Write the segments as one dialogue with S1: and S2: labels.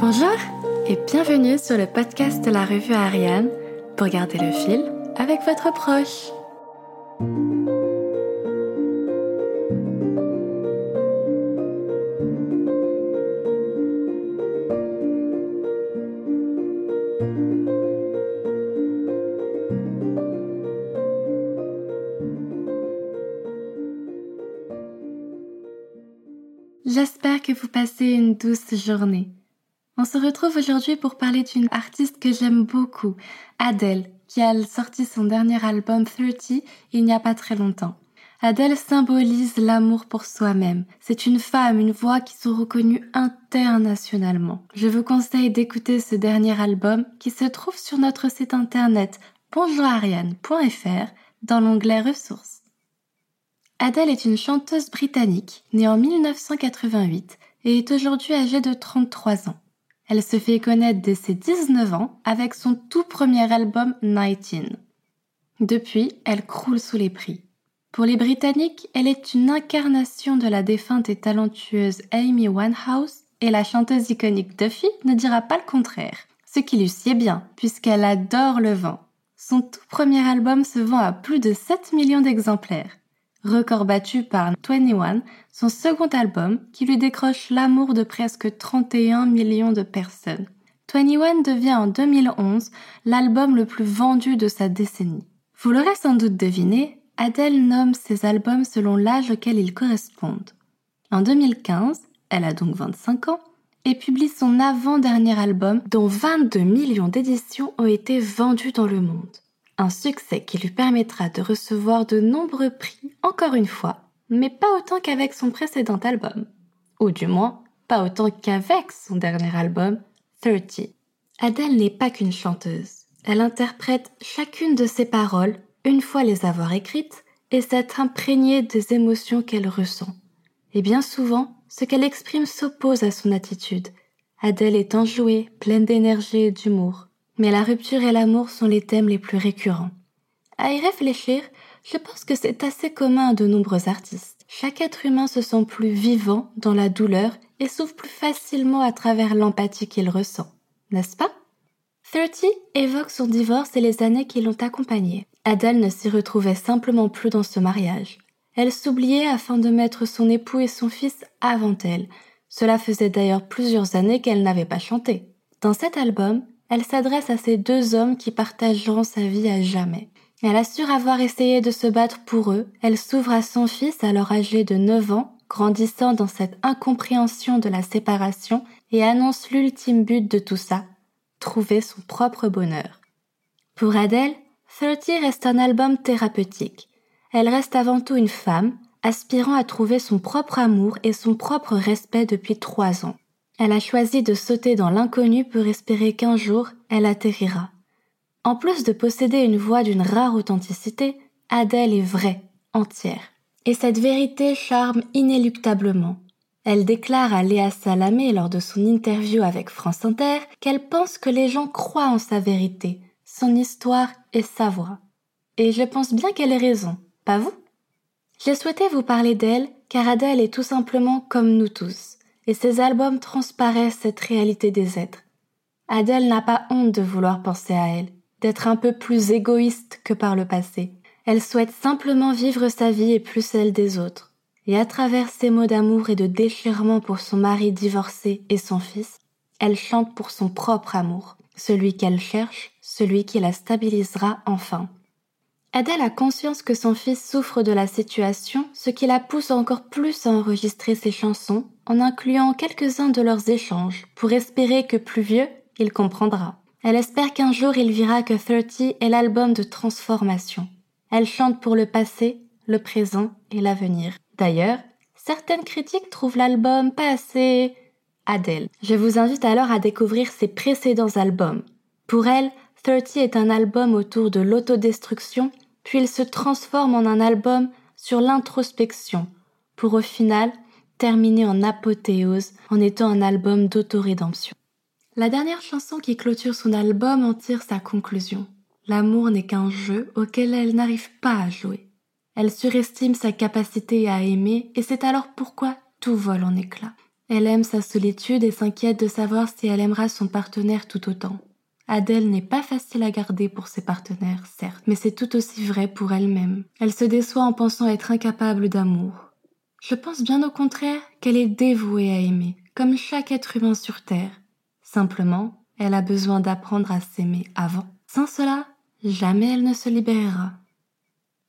S1: Bonjour et bienvenue sur le podcast de la revue Ariane pour garder le fil avec votre proche. J'espère que vous passez une douce journée. On se retrouve aujourd'hui pour parler d'une artiste que j'aime beaucoup, Adele, qui a sorti son dernier album 30 il n'y a pas très longtemps. Adele symbolise l'amour pour soi-même. C'est une femme, une voix qui sont reconnues internationalement. Je vous conseille d'écouter ce dernier album qui se trouve sur notre site internet bonjourariane.fr dans l'onglet ressources. Adele est une chanteuse britannique née en 1988 et est aujourd'hui âgée de 33 ans. Elle se fait connaître dès ses 19 ans avec son tout premier album 19. Depuis, elle croule sous les prix. Pour les Britanniques, elle est une incarnation de la défunte et talentueuse Amy Winehouse et la chanteuse iconique Duffy ne dira pas le contraire. Ce qui lui sied bien, puisqu'elle adore le vin. Son tout premier album se vend à plus de 7 millions d'exemplaires record battu par 21, son second album qui lui décroche l'amour de presque 31 millions de personnes. 21 devient en 2011 l'album le plus vendu de sa décennie. Vous l'aurez sans doute deviné, Adele nomme ses albums selon l'âge auquel ils correspondent. En 2015, elle a donc 25 ans, et publie son avant-dernier album dont 22 millions d'éditions ont été vendues dans le monde. Un succès qui lui permettra de recevoir de nombreux prix, encore une fois, mais pas autant qu'avec son précédent album. Ou du moins, pas autant qu'avec son dernier album, 30. Adele n'est pas qu'une chanteuse. Elle interprète chacune de ses paroles, une fois les avoir écrites, et s'être imprégnée des émotions qu'elle ressent. Et bien souvent, ce qu'elle exprime s'oppose à son attitude. Adele est enjouée, pleine d'énergie et d'humour mais la rupture et l'amour sont les thèmes les plus récurrents. À y réfléchir, je pense que c'est assez commun à de nombreux artistes. Chaque être humain se sent plus vivant dans la douleur et s'ouvre plus facilement à travers l'empathie qu'il ressent, n'est-ce pas? 30 évoque son divorce et les années qui l'ont accompagné. Adèle ne s'y retrouvait simplement plus dans ce mariage. Elle s'oubliait afin de mettre son époux et son fils avant elle. Cela faisait d'ailleurs plusieurs années qu'elle n'avait pas chanté. Dans cet album, elle s'adresse à ces deux hommes qui partageront sa vie à jamais. Elle assure avoir essayé de se battre pour eux, elle s'ouvre à son fils alors âgé de 9 ans, grandissant dans cette incompréhension de la séparation et annonce l'ultime but de tout ça, trouver son propre bonheur. Pour Adèle, 30 reste un album thérapeutique. Elle reste avant tout une femme, aspirant à trouver son propre amour et son propre respect depuis trois ans. Elle a choisi de sauter dans l'inconnu pour espérer qu'un jour elle atterrira. En plus de posséder une voix d'une rare authenticité, Adèle est vraie, entière. Et cette vérité charme inéluctablement. Elle déclare à Léa Salamé lors de son interview avec France Inter qu'elle pense que les gens croient en sa vérité, son histoire et sa voix. Et je pense bien qu'elle ait raison, pas vous? J'ai souhaité vous parler d'elle car Adèle est tout simplement comme nous tous et ses albums transparaissent cette réalité des êtres. Adèle n'a pas honte de vouloir penser à elle, d'être un peu plus égoïste que par le passé. Elle souhaite simplement vivre sa vie et plus celle des autres. Et à travers ses mots d'amour et de déchirement pour son mari divorcé et son fils, elle chante pour son propre amour, celui qu'elle cherche, celui qui la stabilisera enfin. Adèle a conscience que son fils souffre de la situation, ce qui la pousse encore plus à enregistrer ses chansons, en incluant quelques-uns de leurs échanges, pour espérer que plus vieux, il comprendra. Elle espère qu'un jour il verra que 30 est l'album de transformation. Elle chante pour le passé, le présent et l'avenir. D'ailleurs, certaines critiques trouvent l'album pas assez Adèle. Je vous invite alors à découvrir ses précédents albums. Pour elle, 30 est un album autour de l'autodestruction, puis il se transforme en un album sur l'introspection, pour au final terminer en apothéose en étant un album d'autorédemption. La dernière chanson qui clôture son album en tire sa conclusion. L'amour n'est qu'un jeu auquel elle n'arrive pas à jouer. Elle surestime sa capacité à aimer et c'est alors pourquoi tout vole en éclats. Elle aime sa solitude et s'inquiète de savoir si elle aimera son partenaire tout autant. Adèle n'est pas facile à garder pour ses partenaires, certes, mais c'est tout aussi vrai pour elle-même. Elle se déçoit en pensant être incapable d'amour. Je pense bien au contraire qu'elle est dévouée à aimer, comme chaque être humain sur Terre. Simplement, elle a besoin d'apprendre à s'aimer avant. Sans cela, jamais elle ne se libérera.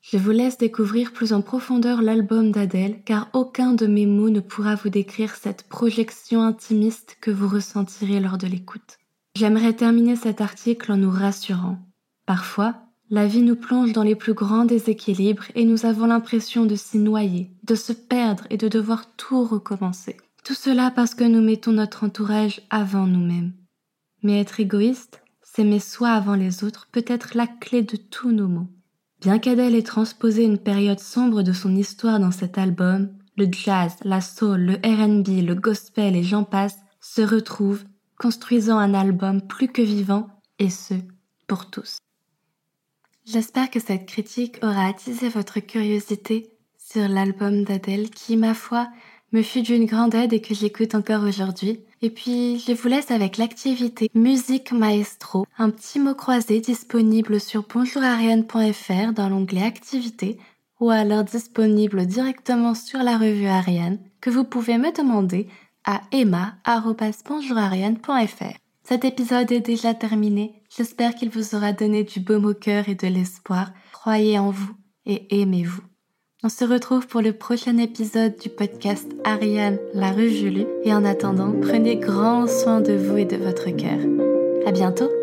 S1: Je vous laisse découvrir plus en profondeur l'album d'Adèle, car aucun de mes mots ne pourra vous décrire cette projection intimiste que vous ressentirez lors de l'écoute. J'aimerais terminer cet article en nous rassurant. Parfois, la vie nous plonge dans les plus grands déséquilibres et nous avons l'impression de s'y noyer, de se perdre et de devoir tout recommencer. Tout cela parce que nous mettons notre entourage avant nous-mêmes. Mais être égoïste, s'aimer soi avant les autres peut être la clé de tous nos maux. Bien qu'Adèle ait transposé une période sombre de son histoire dans cet album, le jazz, la soul, le RB, le gospel et j'en passe se retrouvent, construisant un album plus que vivant, et ce, pour tous. J'espère que cette critique aura attisé votre curiosité sur l'album d'Adèle qui, ma foi, me fut d'une grande aide et que j'écoute encore aujourd'hui. Et puis, je vous laisse avec l'activité Musique Maestro, un petit mot croisé disponible sur bonjourariane.fr dans l'onglet Activités ou alors disponible directement sur la revue Ariane que vous pouvez me demander à emma.bonjourariane.fr. Cet épisode est déjà terminé. J'espère qu'il vous aura donné du baume au cœur et de l'espoir. Croyez en vous et aimez-vous. On se retrouve pour le prochain épisode du podcast Ariane, la revue lue. Et en attendant, prenez grand soin de vous et de votre cœur. À bientôt!